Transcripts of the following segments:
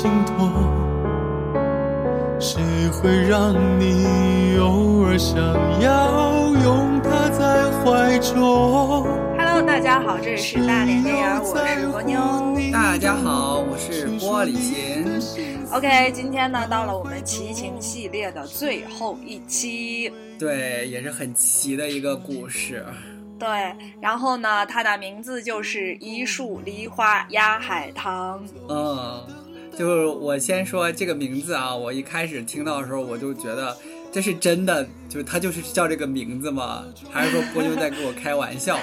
心痛？谁会让你偶尔想要拥他在怀中？Hello，大家好，这里是大连电影，我是蜗妞。大家好，我是玻璃心。OK，今天呢，到了我们齐秦系列的最后一期。对，也是很奇的一个故事。对，然后呢，它的名字就是一树梨花压海棠。嗯，就是我先说这个名字啊，我一开始听到的时候，我就觉得这是真的，就是他就是叫这个名字吗？还是说波妞在跟我开玩笑？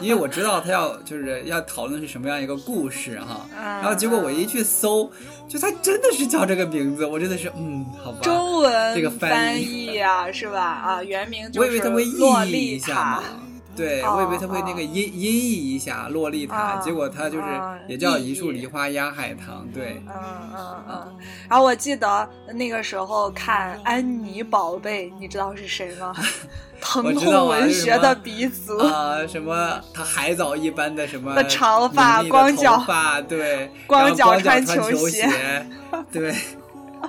因为我知道他要就是要讨论是什么样一个故事哈，然后结果我一去搜，就他真的是叫这个名字，我真的是嗯，好吧，中文这个翻译啊，是吧？啊，原名就是我以为他会译一丽塔下嘛。。对，哦我以为他会那个音音译一下洛丽塔，哦结果他就是哦也叫一树梨花压海棠。对，嗯嗯嗯，然后我记得那个时候看安妮宝贝，你知道是谁吗？疼痛文学的鼻祖。啊、什么他海藻一般的什么的长发光脚发，对，光脚穿穿球鞋鞋，对，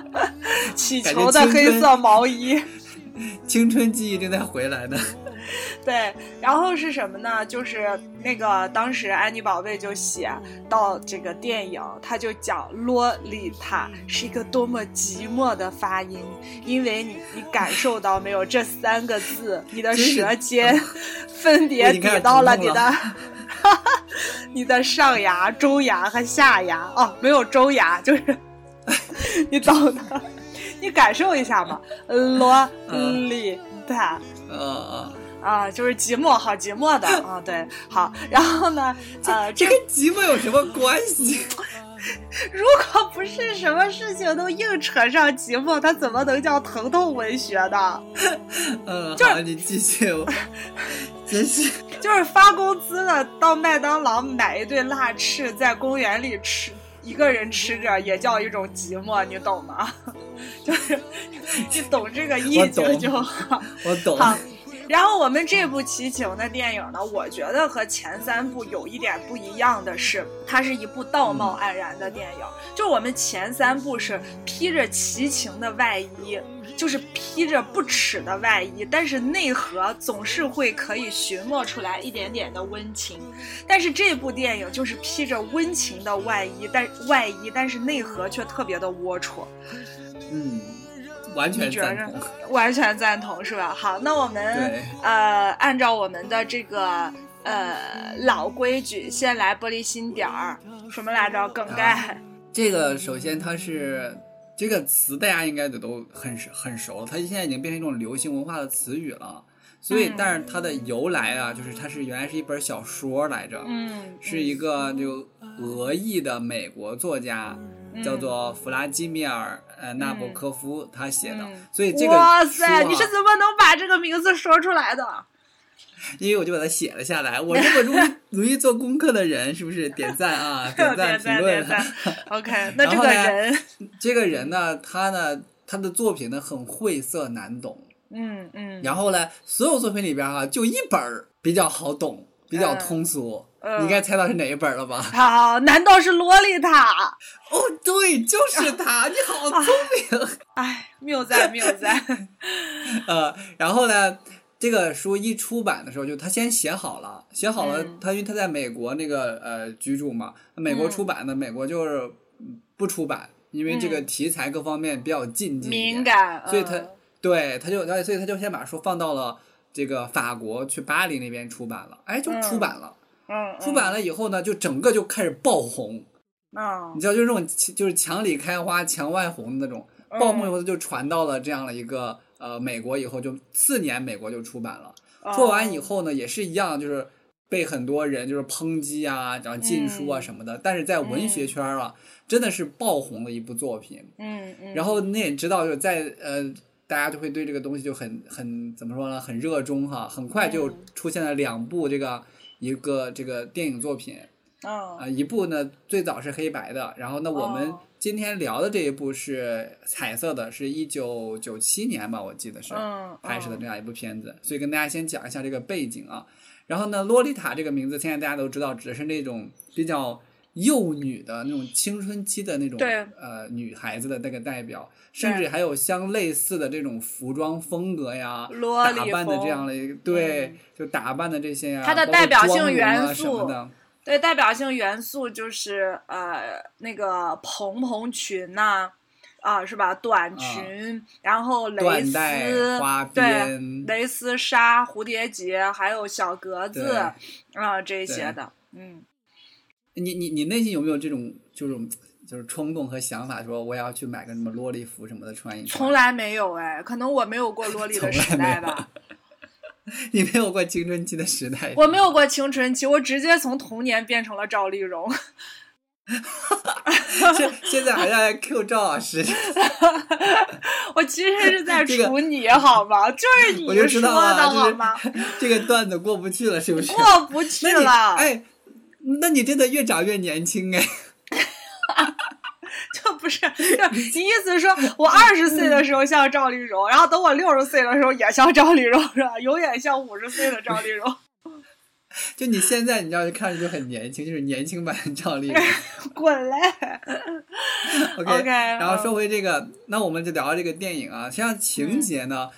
气感觉球的黑色毛衣。青春记忆正在回来呢。对，然后是什么呢？就是那个当时安妮宝贝就写到这个电影，他就讲洛丽塔是一个多么寂寞的发音，因为你你感受到没有这三个字，你的舌尖分别抵到了你的。你的上牙、中牙和下牙哦，没有中牙，就是 你懂的，你感受一下嘛。洛丽塔，呃，啊，就是寂寞，好寂寞的啊，对，好，然后呢，呃，这这跟寂寞有什么关系？如果不是什么事情都硬扯上寂寞，它怎么能叫疼痛文学呢？嗯，好，你继续。我 真是，就是发工资的到麦当劳买一对辣翅，在公园里吃，一个人吃着也叫一种寂寞，你懂吗？就是你懂这个意我境就好。我懂。好，然后我们这部齐秦的电影呢，我觉得和前三部有一点不一样的是，它是一部道貌岸然的电影。就我们前三部是披着齐秦的外衣，就是披着不耻的外衣，但是内核总是会可以寻摸出来一点点的温情。但是这部电影就是披着温情的外衣，但外衣，但是内核却特别的龌龊。嗯，完全赞同。完全赞同是吧？好，那我们呃按照我们的这个呃老规矩，先来玻璃心点儿，什么来着？梗概。这个首先它是这个词，大家应该都很很熟，它现在已经变成一种流行文化的词语了。所以嗯，但是它的由来啊，就是它是原来是一本小说来着，嗯，是一个就俄裔的美国作家，嗯叫做弗拉基米尔呃纳博科夫他写的。嗯所以这个哇塞，啊你是怎么能把这个名字说出来的？因为我就把它写了下来。我这么容易 容易做功课的人，是不是点赞啊？点赞点赞评论点。赞。OK，那这个人，这个人呢，他呢，他的作品呢很晦涩难懂。嗯嗯，然后呢，所有作品里边哈、就一本儿比较好懂，比较通俗。嗯你应该猜到是哪一本了吧？好，难道是洛丽塔？哦，对，就是他，你好聪明。哎，谬赞谬赞。呃，然后呢，这个书一出版的时候，就他先写好了，写好了，嗯他因为他在美国那个呃居住嘛，美国嗯出版的，美国就是嗯不出版，因为这个题材各方面比较禁忌敏感，所以他嗯对他就，所以他就先把书放到了这个法国去巴黎那边出版了，哎，就出版了。嗯出版了以后呢，就整个就开始爆红，嗯你知道，就是这种就是墙里开花墙外红的那种爆红以后，就传到了这样的一个呃美国以后，就次年美国就出版了。嗯做完以后呢，也是一样，就是被很多人就是抨击啊，然后禁书啊嗯什么的。但是在文学圈啊，真的是爆红的一部作品。嗯嗯，然后你也知道，就是在呃，大家就会对这个东西就很很怎么说呢，很热衷哈。很快就嗯出现了两部这个一个这个电影作品嗯啊、一部呢最早是黑白的，然后呢我们哦。今天聊的这一部是彩色的，是一九九七年吧，我记得是嗯拍摄的这样一部片子，所以跟大家先讲一下这个背景啊。然后呢，洛丽塔这个名字现在大家都知道，指的是那种比较幼女的那种青春期的那种对。呃女孩子的那个代表，甚至还有相类似的这种服装风格呀，打扮的这样的一个对，就打扮的这些呀，它的代表性元素的，对，代表性元素就是呃那个蓬蓬裙呐、啊，是吧？短裙，然后蕾丝、花对，蕾丝纱、蝴蝶结，还有小格子啊这些的，嗯。你你你内心有没有这种就是就是冲动和想法，说我要去买个什么洛丽服什么的穿一穿？从来没有哎，可能我没有过洛丽的时代吧。你没有过青春期的时代，我没有过青春期，我直接从童年变成了赵丽蓉。现现在还在 Q 赵老师，我其实是在这个处你好吗？就是你我就说的好吗？就是这个段子过不去了，是不是？过不去了，哎，那你真的越长越年轻哎。就不是，就你意思是说我二十岁的时候像赵丽蓉，然后等我六十岁的时候也像赵丽蓉，是吧？永远像五十岁的赵丽蓉。就你现在，你知道，就看着就很年轻，就是年轻版赵丽蓉。滚嘞 OK，, 然后说嗯回这个，那我们就聊聊这个电影啊。实际上情节呢，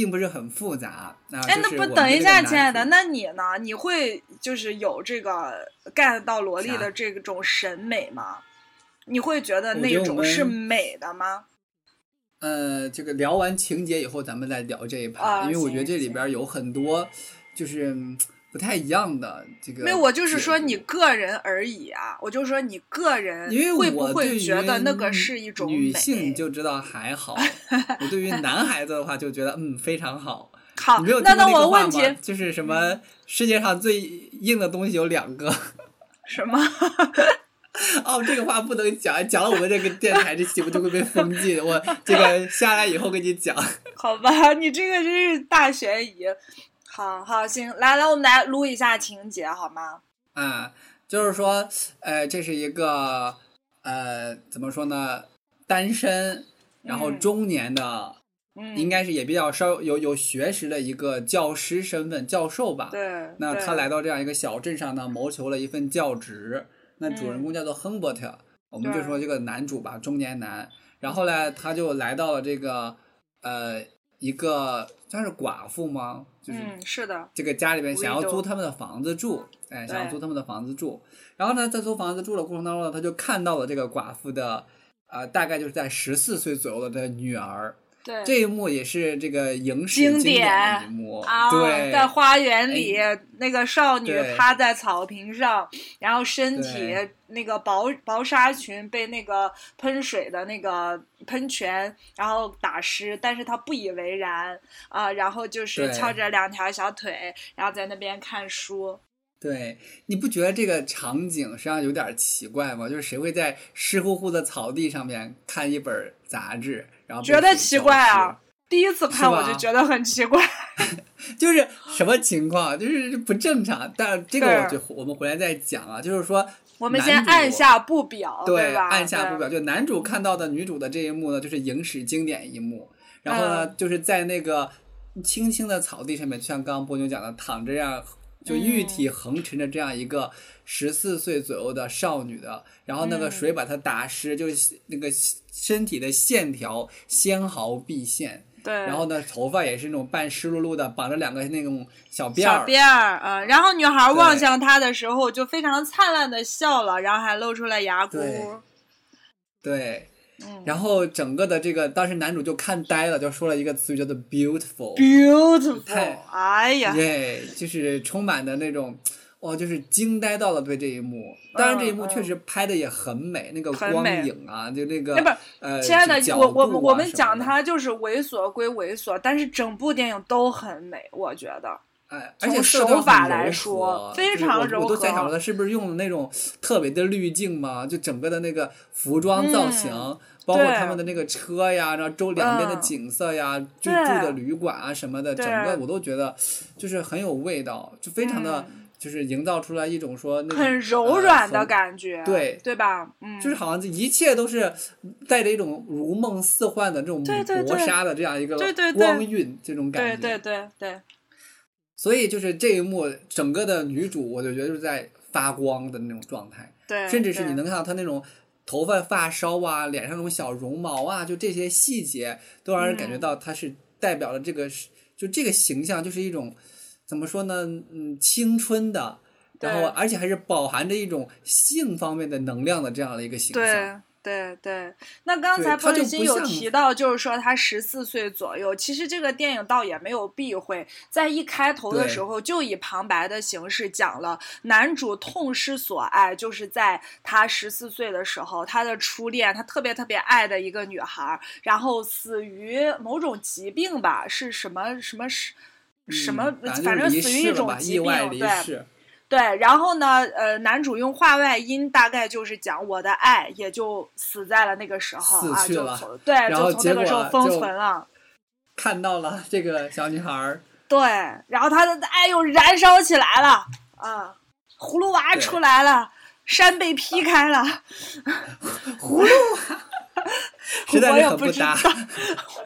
并不是很复杂。啊，哎，那不等一下，亲爱的，那你呢？你会就是有这个 get 到萝莉的这种审美吗？你会觉得那种是美的吗？呃，这个聊完情节以后，咱们再聊这一趴，啊因为我觉得这里边有很多就是嗯不太一样的这个。没有，我就是说你，个人而已啊，我就说你个人因为会不会觉得那个是一种女美？性就知道还好，我对于男孩子的话就觉得嗯非常好。好你没有，那那听过个话我问题吗？就是什么世界上最硬的东西有两个。什么？哦，这个话不能讲，讲了我们这个电台这节目就会被封禁。我这个下来以后跟你讲。好吧，你这个真是大悬疑。好好行，来来，我们来撸一下情节好吗？啊，就是说，呃，这是一个呃，怎么说呢，单身，然后嗯中年的，嗯，应该是也比较稍有有学识的一个教师身份，教授吧。对。那他来到这样一个小镇上呢，谋求了一份教职。那主人公叫做亨伯特，我们就说这个男主吧，中年男。然后呢，他就来到了这个呃一个算是寡妇吗？就是嗯，是的，这个家里边想要租他们的房子住，哎，想要租他们的房子住。然后呢，在租房子住的过程当中呢，他就看到了这个寡妇的，呃，大概就是在十四岁左右的这个女儿。对。这一幕也是这个影史经典一幕，啊，对，在花园里，那个少女趴在草坪上，然后身体对那个薄薄纱裙被那个喷水的那个喷泉，然后打湿，但是他不以为然啊、然后就是翘着两条小腿，然后在那边看书。对，你不觉得这个场景实际上有点奇怪吗？就是谁会在湿乎乎的草地上面看一本杂志，然后觉得奇怪啊！第一次看我就觉得很奇怪。就是什么情况？就是不正常。但这个我就我们回来再讲啊，就是说我们先按下不表，对，吧？按下不表。就男主看到的女主的这一幕呢，就是影史经典一幕。然后呢，嗯就是在那个青青的草地上面，就像刚刚波妞讲的，躺着这样，就玉体嗯横陈着这样一个十四岁左右的少女的，然后那个嗯水把她打湿，就是那个身体的线条纤毫毕现。对，然后呢，头发也是那种半湿漉漉的，绑着两个那种小辫儿。小辫儿啊、然后女孩望向他的时候就非常灿烂的笑了，然后还露出了牙对箍。对，嗯然后整个的这个，当时男主就看呆了，就说了一个词语叫做 “beautiful”。，beautiful，太哎呀，对，就是充满的那种，哇，就是惊呆到了对这一幕。当然，这一幕确实拍的也很美，那个光影啊，就那个那不是呃，亲爱的，角我我我们讲它就是猥琐归猥琐，但是整部电影都很美，我觉得。哎，而且手法来说非常柔和我都在想和说，他是不是用的那种特别的滤镜嘛？就整个的那个服装造型，包括他们的那个车呀，然后周两边的嗯景色呀，居对住的旅馆啊什么的，整个我都觉得就是很有味道，就非常的嗯就是营造出来一种说很柔呃软的感觉，对对吧？嗯，就是好像这一切都是带着一种如梦似幻的这种对对对磨砂的这样一个光晕这种感觉。对对对对，所以就是这一幕，整个的女主我就觉得就是在发光的那种状态，对，甚至是你能看到她那种头发发梢啊，脸上那种小绒毛啊，就这些细节都让人感觉嗯到她是代表了这个是就这个形象就是一种怎么说呢？嗯，青春的。然后，而且还是饱含着一种性方面的能量的这样的一个形象。对对对，那刚才它就不玻璃心有提到，就是说他十四岁左右。其实这个电影倒也没有避讳，在一开头的时候就以旁白的形式讲了男主痛失所爱，就是在他十四岁的时候，他的初恋，他特别特别爱的一个女孩，然后死于某种疾病吧，是什么什么是。什么嗯，反正死于一种疾病，对，对，然后呢，呃，男主用话外音，大概就是讲我的爱也就死在了那个时候啊，就死去了从对，就从那个时候封存了。看到了这个小女孩儿，对，然后她的爱又燃烧起来了啊，葫芦娃出来了，山被劈开了，葫芦娃，实在很不搭。道，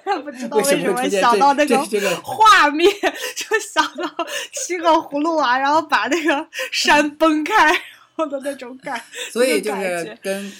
我也不知道为什么想到那个画面，就想到七个葫芦娃，然后把那个山 崩开，然后的那种感。所以就是跟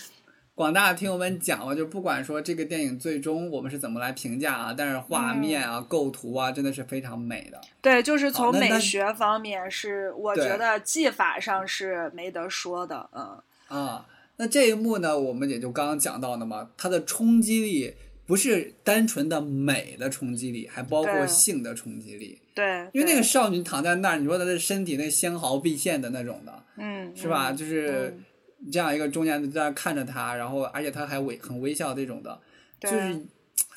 广大的听友们讲嘛，就不管说这个电影最终我们是怎么来评价啊，但是画嗯面啊、构图啊，真的是非常美的。对，就是从美学方面是，我觉得技法上是没得说的，嗯，啊，那这一幕呢，我们也就刚刚讲到的嘛，它的冲击力不是单纯的美的冲击力，还包括性的冲击力。对，因为那个少女躺在那儿，你说她的身体那纤毫毕现的那种的，嗯是吧？嗯就是嗯这样一个中年人在那看着她，然后而且她还微很微笑这种的，就是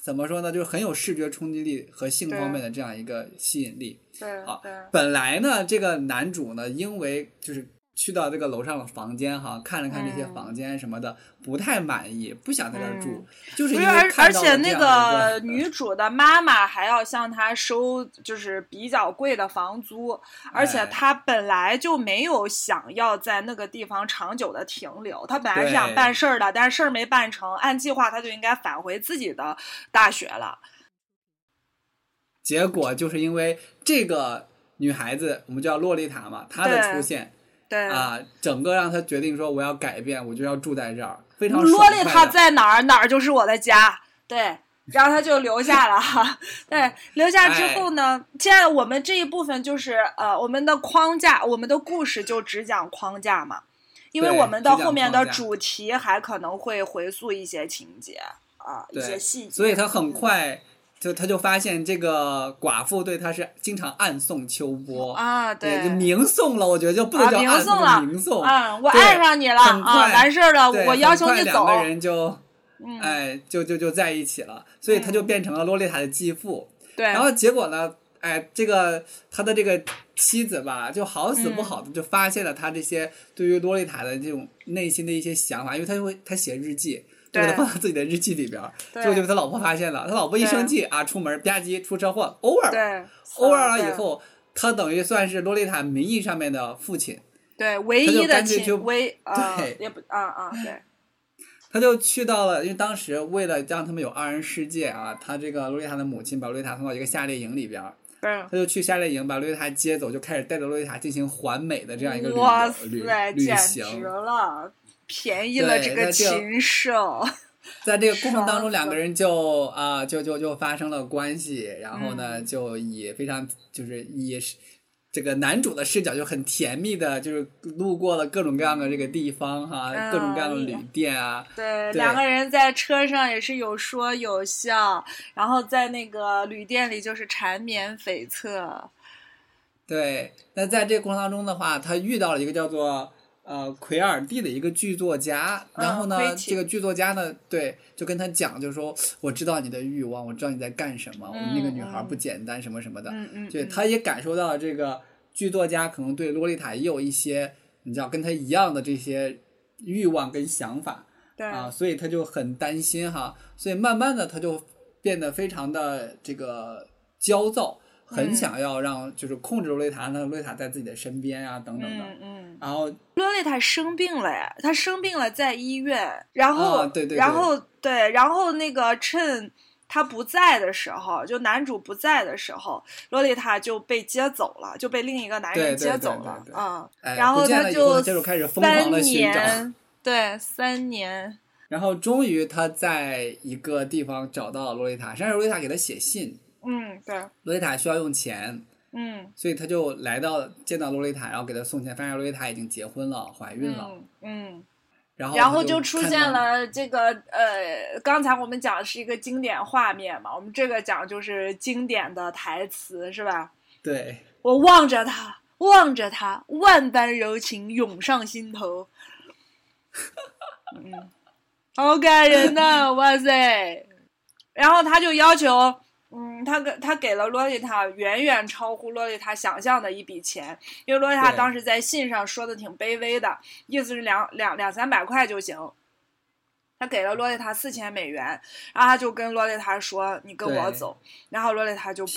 怎么说呢？就是很有视觉冲击力和性方面的这样一个吸引力。好对对本来呢，这个男主呢，因为就是去到这个楼上的房间哈，看了看这些嗯。房间什么的，不太满意，不想在这儿住，嗯就是，而因为看而且那个 女主的妈妈还要向她收，就是比较贵的房租，而且哎。她本来就没有想要在那个地方长久的停留，她本来是想办事儿的，但是事儿没办成，按计划她就应该返回自己的大学了。结果就是因为这个女孩子，我们叫洛丽塔嘛，她的出现对，啊，整个让他决定说我要改变，我就要住在这儿，非常洛爽快丽塔的在哪儿，哪儿就是我的家。对，然后他就留下了哈。对，留下之后呢，现在我们这一部分就是呃，我们的框架，我们的故事就只讲框架嘛，因为我们的后面的主题还可能会回溯一些情节啊，一些，细节。所以他很嗯快就他就发现这个寡妇对他是经常暗送秋波。啊，对，就明送了，我觉得就不能啊叫暗送，了明送。嗯，我爱上你了啊，很快完事儿了，我要求你走两。个人就，嗯，哎，就就就在一起了，所以他就变成了洛丽塔的继父。对，然后结果呢，哎，这个他的这个妻子吧，就好死不好的就发现了他这些对于洛丽塔的这种内心的一些想法，因为他会他写日记。就给他放到自己的日记里边儿，对结果就被他老婆发现了。他老婆一生气啊，出门吧唧出车祸，over 对 over 了以后，他等于算是洛丽塔名义上面的父亲。对，唯一的亲唯啊对也不啊啊对，他就去到了，因为当时为了让他们有二人世界啊，他这个洛丽塔的母亲把洛丽塔送到一个夏令营里边儿。他就去夏令营把洛丽塔接走，就开始带着洛丽塔进行环美的这样一个旅，旅行。了，便宜了这个禽兽。在这个过程当中，两个人就啊、就就就发生了关系，然后嗯呢，就以非常就是以这个男主的视角就很甜蜜的，就是路过了各种各样的这个地方哈，嗯各种各样的旅店啊，对，对两个人在车上也是有说有笑，然后在那个旅店里就是缠绵悱恻。对，那在这个过程当中的话，他遇到了一个叫做呃奎尔蒂的一个剧作家，然后呢，嗯这个剧作家呢，对，就跟他讲，就是说我知道你的欲望，我知道你在干什么，我们那个女孩不简单，什么什么的，对，嗯。他也感受到了这个剧作家可能对洛丽塔也有一些你知道跟他一样的这些欲望跟想法对。啊，所以他就很担心哈，所以慢慢的他就变得非常的这个焦躁，很想要让就是控制洛丽塔，让洛丽塔在自己的身边啊，等等的。嗯嗯，然后洛丽塔生病了呀，她生病了，在医院，然后、啊对对对。然后对，然后那个趁他不在的时候，就男主不在的时候，洛丽塔就被接走了，就被另一个男人接走了嗯，哎然后他就了以后他接着开始疯狂三的寻找，年，对，三年，然后终于他在一个地方找到了洛丽塔，实际上是洛丽塔给他写信，嗯，对，洛丽塔需要用钱，嗯所以他就来到见到洛丽塔，然后给她送钱，发现洛丽塔已经结婚了，怀孕了，嗯嗯。然后然后就出现了这个呃，刚才我们讲的是一个经典画面嘛，我们这个讲就是经典的台词是吧？对，我望着他，望着他，万般柔情涌上心头。嗯，好感人呐、哇塞！然后他就要求，嗯，他给他给了洛丽塔远远超乎洛丽塔想象的一笔钱，因为洛丽塔当时在信上说的挺卑微的，意思是两两两三百块就行。他给了洛丽塔四千美元，然后他就跟洛丽塔说：“你跟我走。”然后洛丽塔就不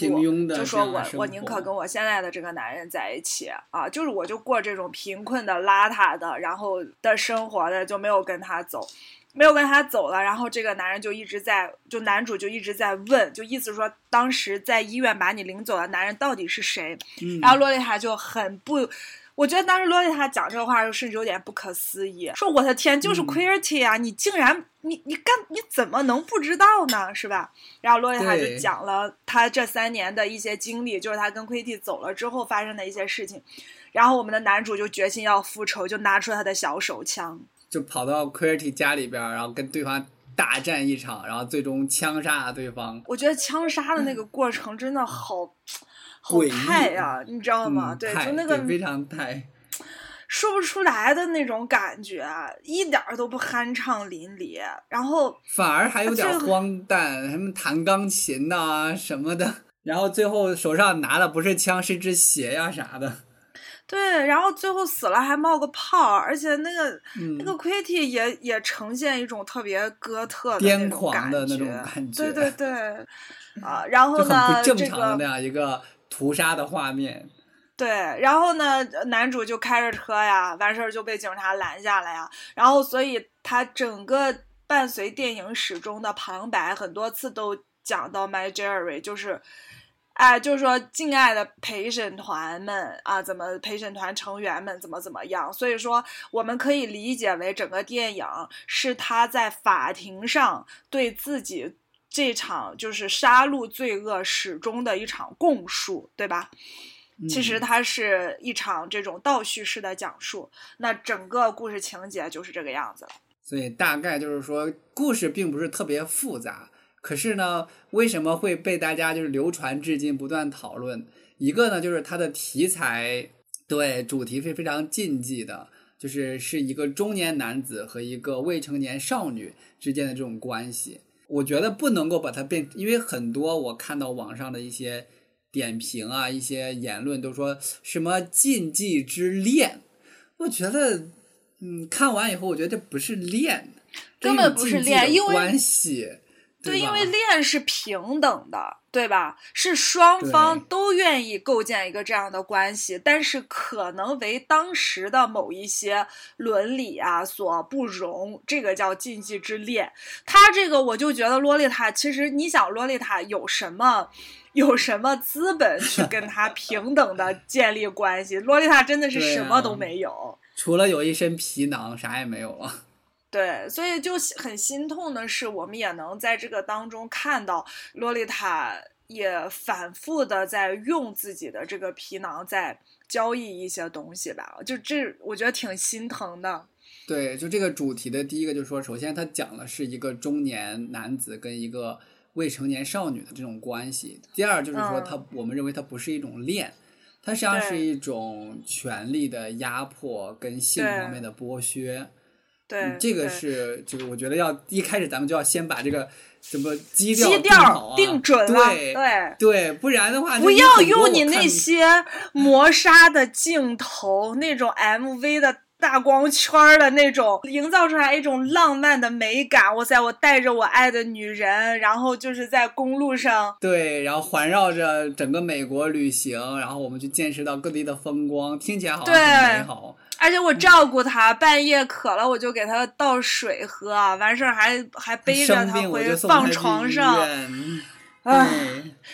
就说我我宁可跟我现在的这个男人在一起啊，就是我就过这种贫困的、邋遢的，然后的生活的，就没有跟他走，没有跟他走了。然后这个男人就一直在，就男主就一直在问，就意思说当时在医院把你领走的男人到底是谁？嗯，然后洛丽塔就很不。我觉得当时洛丽塔讲这个话的时候，甚至有点不可思议，说：“我的天，就是嗯 Queerty 啊！你竟然，你你干，你怎么能不知道呢？是吧？”然后洛丽塔就讲了她这三年的一些经历，就是她跟 Queerty 走了之后发生的一些事情。然后我们的男主就决心要复仇，就拿出他的小手枪。就跑到 Queerty 家里边儿，然后跟对方大战一场，然后最终枪杀了对方。我觉得枪杀的那个过程真的好，好太呀、你知道吗？嗯，对，就那个对非常太，说不出来的那种感觉，一点儿都不酣畅淋漓。然后，反而还有点这个荒诞，什么弹钢琴呐、什么的，然后最后手上拿的不是枪，是只鞋呀、啥的。对，然后最后死了还冒个泡，而且那个、嗯那个 Quitty 也也呈现一种特别哥特的癫狂的那种感觉对对对，啊，然后呢，不正这个常的那样一个屠杀的画面。对，然后呢，男主就开着车呀，完事儿就被警察拦下来呀，然后所以他整个伴随电影始终的旁白很多次都讲到 My Jerry，就是。哎，就是说，敬爱的陪审团们啊，怎么陪审团成员们怎么怎么样？所以说，我们可以理解为整个电影是他在法庭上对自己这场就是杀戮罪恶始终的一场供述，对吧？其实嗯它是一场这种倒叙式的讲述，那整个故事情节就是这个样子了。所以大概就是说，故事并不是特别复杂，可是呢，为什么会被大家就是流传至今，不断讨论？一个呢，就是它的题材对主题是非常禁忌的，就是是一个中年男子和一个未成年少女之间的这种关系。我觉得不能够把它变，因为很多我看到网上的一些点评啊，一些言论都说什么禁忌之恋，我觉得，嗯，看完以后我觉得这不是恋，根本不是恋因为关系，对，因为恋是平等的，对吧？是双方都愿意构建一个这样的关系，但是可能为当时的某一些伦理啊所不容，这个叫禁忌之恋。他这个我就觉得洛丽塔，其实你想洛丽塔有什么？有什么资本去跟他 平等的建立关系？洛丽塔真的是什么都啊没有。除了有一身皮囊，啥也没有了。对，所以就很心痛的是，我们也能在这个当中看到洛丽塔也反复的在用自己的这个皮囊在交易一些东西吧，就这我觉得挺心疼的。对，就这个主题的第一个就是说，首先他讲的是一个中年男子跟一个未成年少女的这种关系。第二就是说嗯他，我们认为它不是一种恋，它实际上是一种权力的压迫跟性方面的剥削。对，嗯这个是就是我觉得要一开始咱们就要先把这个什么基调定基调定准了，对对。对，不然的话不要用你那些磨砂的镜头，那种 MV 的大光圈儿的那种，营造出来一种浪漫的美感。哇塞，我带着我爱的女人，然后就是在公路上，对，然后环绕着整个美国旅行，然后我们去见识到各地的风光，听起来好像很美好。而且我照顾他，半夜渴了我就给他倒水喝，完事儿还还背着他回放床上。唉，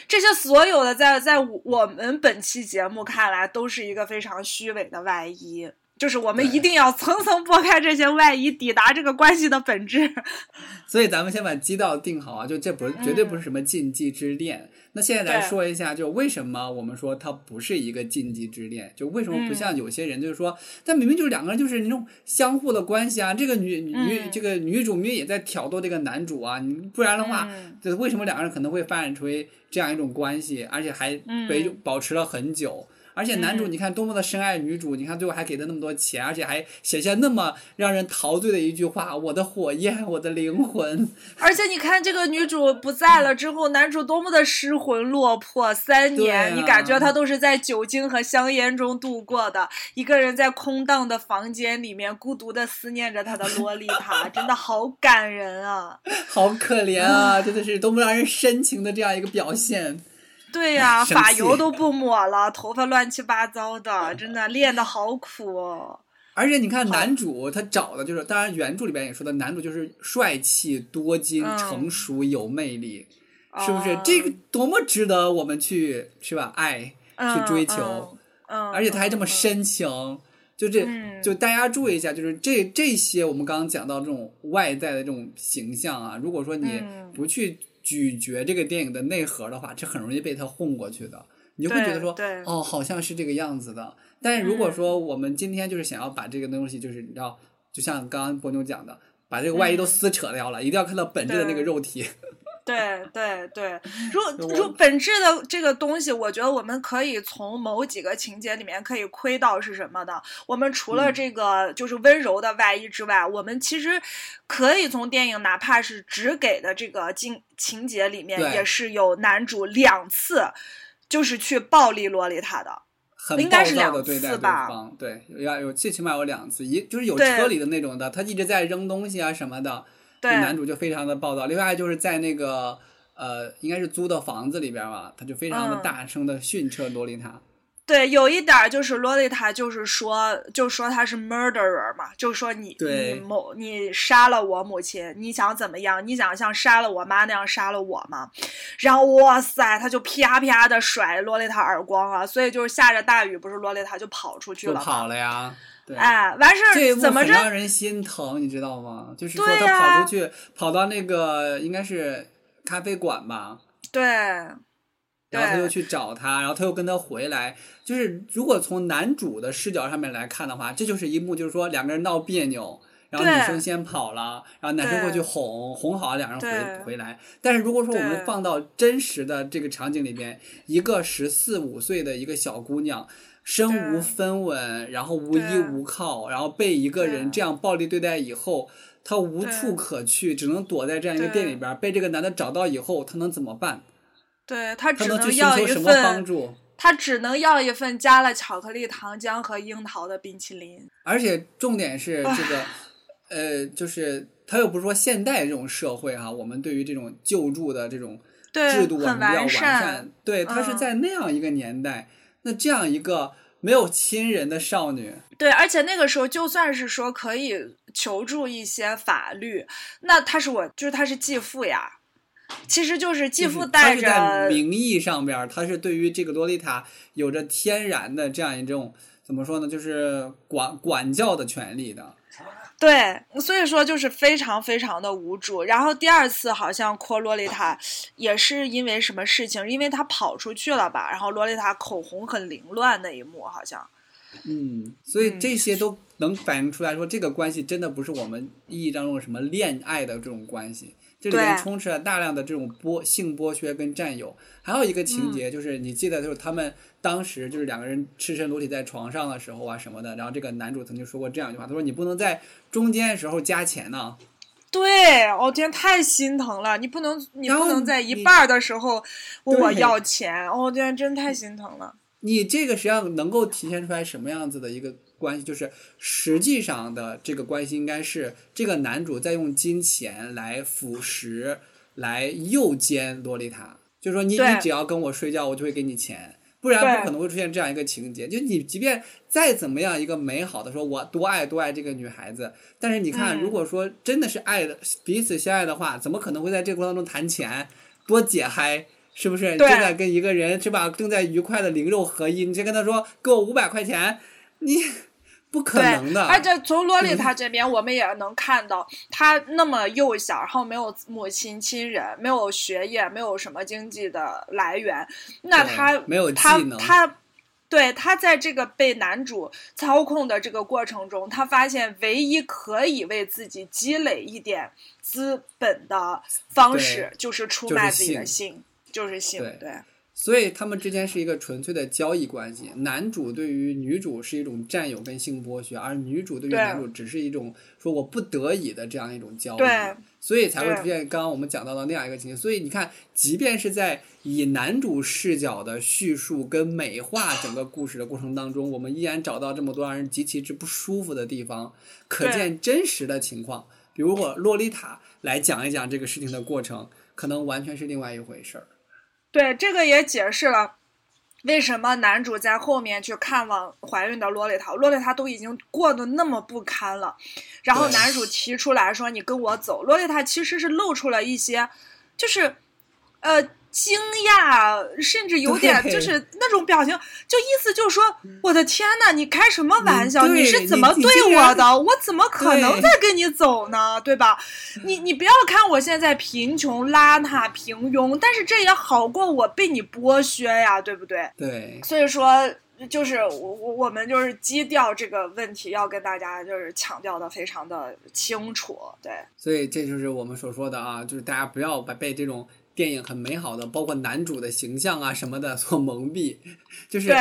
这些所有的在在我们本期节目看来都是一个非常虚伪的外衣。就是我们一定要层层剥开这些外衣，抵达这个关系的本质。所以咱们先把基调定好啊，就这不是绝对不是什么禁忌之恋。那现在来说一下，就为什么我们说它不是一个禁忌之恋？就为什么不像有些人就是说，但明明就是两个人就是那种相互的关系啊。这个女女这个女主明明也在挑逗这个男主啊，你不然的话，就为什么两个人可能会发展出这样一种关系，而且还被保持了很久？而且男主，你看多么的深爱女主，你看最后还给她那么多钱，而且还写下那么让人陶醉的一句话：“我的火焰，我的灵魂。”而且你看这个女主不在了之后，男主多么的失魂落魄，三年你感觉他都是在酒精和香烟中度过的，一个人在空荡的房间里面孤独的思念着他的洛丽塔，真的好感人啊！好可怜啊，真的是多么让人深情的这样一个表现。对呀，发油都不抹了，头发乱七八糟的，真的练的好苦哦。而且你看，男主他找的就是，当然原著里边也说的，男主就是帅气、多金、成熟、有魅力，是不是？这个多么值得我们去是吧？爱去追求，嗯，而且他还这么深情，就这就大家注意一下，就是这这些我们刚刚讲到这种外在的这种形象啊，如果说你不去。咀嚼这个电影的内核的话，这很容易被他混过去的。你就会觉得说，哦，好像是这个样子的。但是如果说我们今天就是想要把这个东西，就是你知道，就像刚刚波妞讲的，把这个外衣都撕扯掉了，一定要看到本质的那个肉体。对对对，如如本质的这个东西，我觉得我们可以从某几个情节里面可以窥到是什么的。我们除了这个就是温柔的外衣之外，我们其实可以从电影哪怕是只给的这个情情节里面，也是有男主两次就是去暴力洛丽塔的，应该是两次吧？对，要有最起码有两次，一就是有车里的那种的，他一直在扔东西啊什么的。男主就非常的暴躁，另外就是在那个呃，应该是租的房子里边吧，他就非常的大声的训斥洛丽塔。对，有一点就是洛丽塔就是说，就说他是 murderer 嘛，就说你你某你杀了我母亲，你想怎么样？你想像杀了我妈那样杀了我吗？然后哇塞，他就啪啪的甩洛丽塔耳光啊！所以就是下着大雨，不是洛丽塔就跑出去了，跑了呀。哎，完事儿怎么着？让人心疼，你知道吗？就是说他跑出去，跑到那个应该是咖啡馆吧。对。然后他又去找他，然后他又跟他回来。就是如果从男主的视角上面来看的话，这就是一幕，就是说两个人闹别扭，然后女生先跑了，然后男生过去哄哄好，两人回回来。但是如果说我们放到真实的这个场景里边，一个十四五岁的一个小姑娘。身无分文，然后无依无靠，然后被一个人这样暴力对待以后，他无处可去，只能躲在这样一个店里边。被这个男的找到以后，他能怎么办？对他只能要一份，他只能要一份加了巧克力、糖浆和樱桃的冰淇淋。而且重点是这个，呃，就是他又不是说现代这种社会哈，我们对于这种救助的这种制度啊比较完善。对他是在那样一个年代。那这样一个没有亲人的少女，对，而且那个时候就算是说可以求助一些法律，那他是我，就是他是继父呀，其实就是继父带着名义上边，他是对于这个洛丽塔有着天然的这样一种怎么说呢，就是管管教的权利的。对，所以说就是非常非常的无助。然后第二次好像扩洛丽塔，也是因为什么事情？因为她跑出去了吧？然后洛丽塔口红很凌乱那一幕，好像。嗯，所以这些都能反映出来说，这个关系真的不是我们意义当中的什么恋爱的这种关系。这里面充斥了大量的这种剥性剥削跟占有，还有一个情节就是你记得就是他们当时就是两个人赤身裸体在床上的时候啊什么的，然后这个男主曾经说过这样一句话，他说你不能在中间的时候加钱呢。对，哦天，太心疼了，你不能你不能在一半的时候问我要钱，哦天，真太心疼了。你这个实际上能够体现出来什么样子的一个关系？就是实际上的这个关系应该是这个男主在用金钱来腐蚀、来诱奸洛丽塔，就是说你你只要跟我睡觉，我就会给你钱。不然不可能会出现这样一个情节。就你即便再怎么样一个美好的说，我多爱多爱这个女孩子，但是你看，嗯如果说真的是爱的彼此相爱的话，怎么可能会在这个过程当中谈钱，多解嗨？是不是？你对正在跟一个人是吧，正在愉快的灵肉合一，你先跟他说给我五百块钱，你 不可对能的。而且从洛丽塔这边，我们也能看到，她那么幼小，然后没有母亲亲人，没有学业，没有什么经济的来源，那她没有她技能她。对她在这个被男主操控的这个过程中，她发现唯一可以为自己积累一点资本的方式，就是出卖自己的性性，就是性。对对所以他们之间是一个纯粹的交易关系，男主对于女主是一种占有跟性剥削，而女主对于男主只是一种说我不得已的这样一种交易。对所以才会出现刚刚我们讲到的那样一个情形。所以你看，即便是在以男主视角的叙述跟美化整个故事的过程当中，我们依然找到这么多让人极其之不舒服的地方，可见真实的情况。比如我洛丽塔来讲一讲这个事情的过程，可能完全是另外一回事儿。对，这个也解释了为什么男主在后面去看望怀孕的洛丽塔，洛丽塔都已经过得那么不堪了，然后男主提出来说：“你跟我走。”洛丽塔其实是露出了一些，就是，呃。惊讶，甚至有点就是那种表情，就意思就是说，我的天呐，你开什么玩笑？你是怎么对我的？我怎么可能再跟你走呢？对吧？你你不要看我现在贫穷、邋遢、平庸，但是这也好过我被你剥削呀，对不对？对，所以说，就是我我我们就是基调这个问题要跟大家就是强调的非常的清楚，对所以这就是我们所说的啊，就是大家不要把被这种电影很美好的，包括男主的形象啊什么的所蒙蔽，就是对。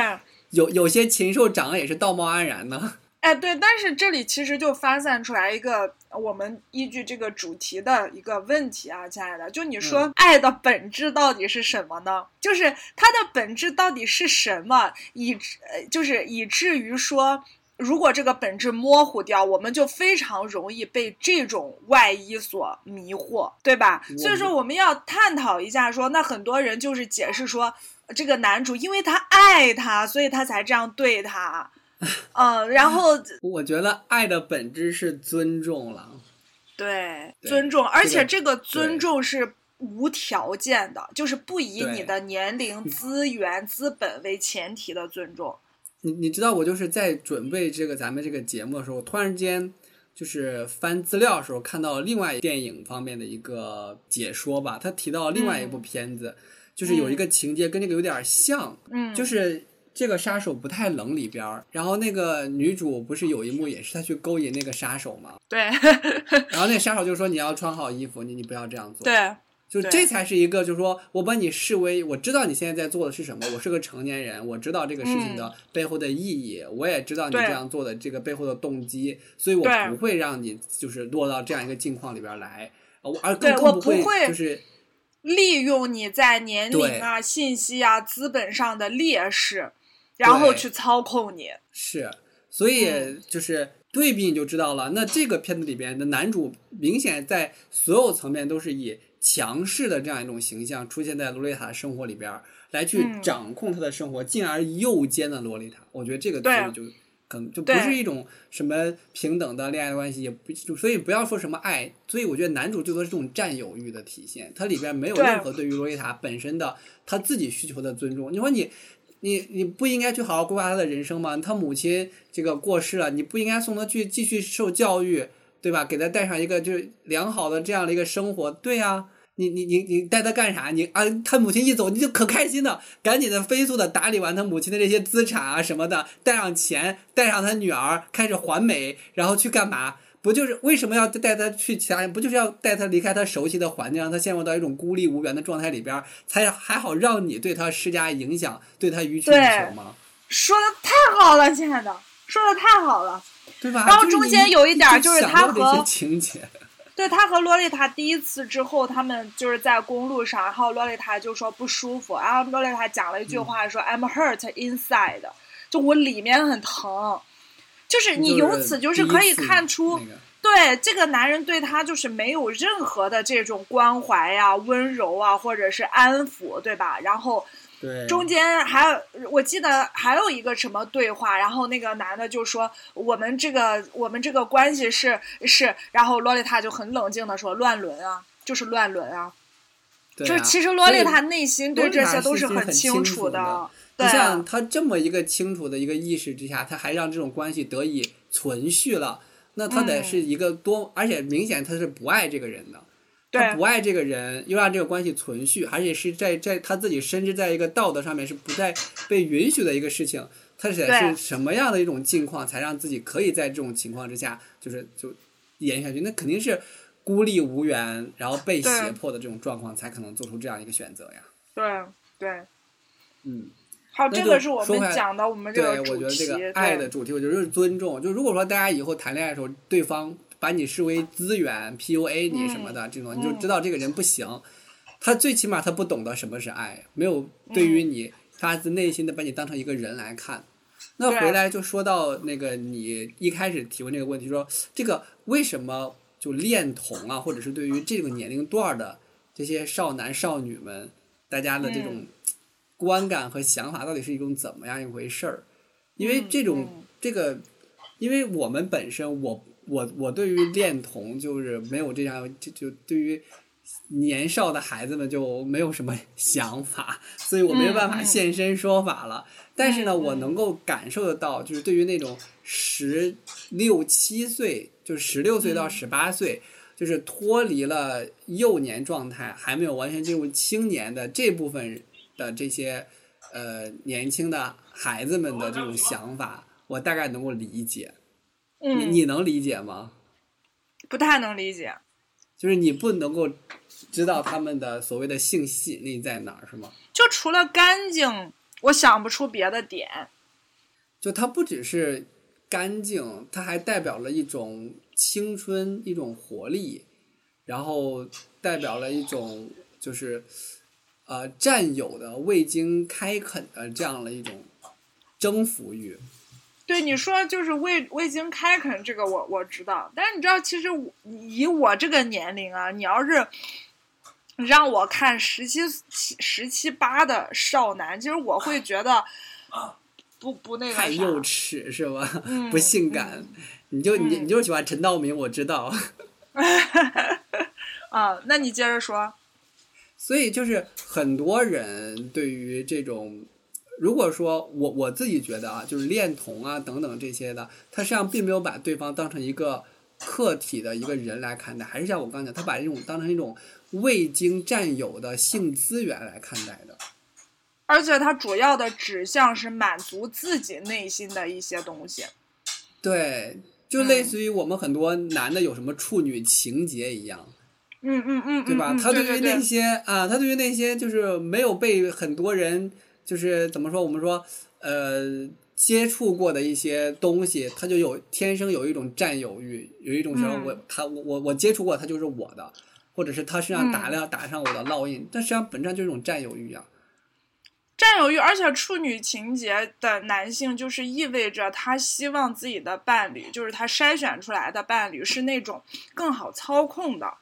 有有些禽兽长得也是道貌岸然呢。哎，对，但是这里其实就发散出来一个我们依据这个主题的一个问题啊，亲爱的，就你说爱的本质到底是什么呢？就是它的本质到底是什么，以致呃就是以至于说。如果这个本质模糊掉，我们就非常容易被这种外衣所迷惑，对吧？所以说，我们要探讨一下说，那很多人就是解释说，这个男主因为他爱他，所以他才这样对他。嗯，然后 我觉得爱的本质是尊重了。对对尊重，而且这这个尊重是无条件的，就是不以你的年龄、资源、资本为前提的尊重。你你知道，我就是在准备这个咱们这个节目的时候，突然间就是翻资料的时候，看到另外电影方面的一个解说吧，他提到另外一部片子，就是有一个情节跟这个有点像，嗯，就是这个杀手不太冷里边儿，然后那个女主不是有一幕也是她去勾引那个杀手嘛，对。然后那杀手就说你要穿好衣服，你你不要这样做，对对就这才是一个，就是说我把你视为，我知道你现在在做的是什么，我是个成年人，我知道这个事情的背后的意义，我也知道你这样做的这个背后的动机，所以我不会让你就是落到这样一个境况里边来，呃我而更更不会就是利用你在年龄啊、信息啊、资本上的劣势，然后去操控你。是，所以嗯就是对比你就知道了。那这个片子里边的男主明显在所有层面都是以强势的这样一种形象出现在洛丽塔的生活里边儿，来去嗯掌控她的生活，进而诱奸了洛丽塔。我觉得这个东西就可能就不是一种什么平等的恋爱关系，也不所以不要说什么爱。所以我觉得男主最多是这种占有欲的体现，它里边没有任何对于洛丽塔本身的他自己需求的尊重。你说你。你你不应该去好好规划他的人生吗？他母亲这个过世了，你不应该送他去继续受教育，对吧？给他带上一个就是良好的这样的一个生活，对呀、你你你你带他干啥？你啊，他母亲一走，你就可开心了，赶紧的飞速的打理完他母亲的这些资产啊什么的，带上钱，带上他女儿，开始还美，然后去干嘛？不就是为什么要带他去其他？不就是要带他离开他熟悉的环境，让他陷入到一种孤立无援的状态里边儿，才还好让你对他施加影响，对他予取予求吗？说的太好了，亲爱的，说的太好了。对吧？然后中间有一点儿就就是他和情节，对他和洛丽塔第一次之后，他们就是在公路上，然后洛丽塔就说不舒服，然后洛丽塔讲了一句话说、I'm hurt inside，就我里面很疼，就是你由此就是可以看出。那个对这个男人对他就是没有任何的这种关怀呀、温柔啊，或者是安抚，对吧？然后对。中间还有，我记得还有一个什么对话，然后那个男的就说我们这个我们这个关系是是，然后洛丽塔就很冷静的说乱伦啊，就是乱伦啊，对。啊就是其实洛丽塔内心对这些都是很清楚的，对你像。他这么一个清楚的一个意识之下，他还让这种关系得以存续了，那他得嗯。是一个多，而且明显他是不爱这个人的。他不爱这个人，又让这个关系存续，而且是在在他自己深知在一个道德上面是不再被允许的一个事情，他得对是什么样的一种境况，才让自己可以在这种情况之下，就是就延下去？那肯定是孤立无援，然后被胁迫的这种状况，才可能做出这样一个选择呀。对对。嗯。好，这个是我们讲的我们这对，个主题。我觉得这个爱的主题，我觉得就是尊重。就如果说大家以后谈恋爱的时候，对方把你视为资源，PUA 你什么的、这种，你就知道这个人不行。他最起码他不懂得什么是爱，没有对于你发自内心的把你当成一个人来看。那回来就说到那个你一开始提问这个问题，说这个为什么就恋童啊，或者是对于这个年龄段的这些少男少女们，大家的这种嗯观感和想法到底是一种怎么样一回事儿？因为这种、嗯这个，因为我们本身我我我对于恋童就是没有这样，就就对于年少的孩子们就没有什么 想法，所以我没有办法现身说法了。但是呢，嗯我能够感受得到，就是对于那种十六七岁，就是十六岁到嗯十八岁，就是脱离了幼年状态，还没有完全进入青年的这部分的这些呃年轻的孩子们的这种想法，我大概能够理解。你嗯，你能理解吗？不太能理解。就是你不能够知道他们的所谓的性吸引力在哪儿，是吗？就除了干净，我想不出别的点。就它不只是干净，它还代表了一种青春、一种活力，然后代表了一种就是呃占有的、未经开垦的这样的一种征服欲。对你说，就是未未经开垦，这个我我知道。但是你知道，其实我以我这个年龄啊，你要是让我看十七、十七八的少男，其实我会觉得不不那个啥太幼稚是吧？嗯不性感，你就你你就是喜欢陈道明，我知道。啊。那你接着说。所以就是很多人对于这种，如果说我我自己觉得啊，就是恋童啊等等这些的，他实际上并没有把对方当成一个客体的一个人来看待，还是像我刚才讲，他把这种当成一种未经占有的性资源来看待的。而且它主要的指向是满足自己内心的一些东西。对，就类似于我们很多男的有什么处女情节一样。嗯嗯嗯，对吧？嗯、他对对于那些啊，他对于那些就是没有被很多人就是怎么说？我们说呃接触过的一些东西，他就有天生有一种占有欲，有一种时候嗯我、他我我我接触过，他就是我的，或者是他身上打嗯量、打上我的烙印，但实际上本质上就是一种占有欲啊。占有欲，而且处女情节的男性就是意味着他希望自己的伴侣，就是他筛选出来的伴侣是那种更好操控的，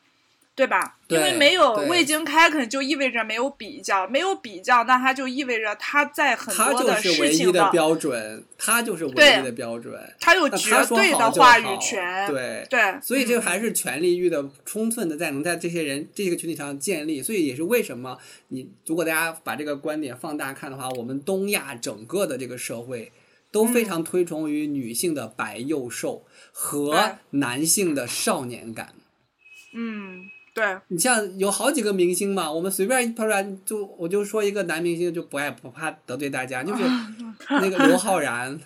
对吧？因为没有未经开垦，就意味着没有比较，没有比较，那它就意味着它在很多的是唯一事情的标准，它就是唯一的标准。它有绝对的话语权，对对，所以这还是权力欲的充分的在能在这些人这个群体上建立，所以也是为什么你如果大家把这个观点放大看的话，我们东亚整个的这个社会都非常推崇于女性的白幼瘦和男性的少年感。嗯，对，你像有好几个明星嘛，我们随便一抛出来就我就说一个男明星就不爱不怕得罪大家，就是 那个刘昊然。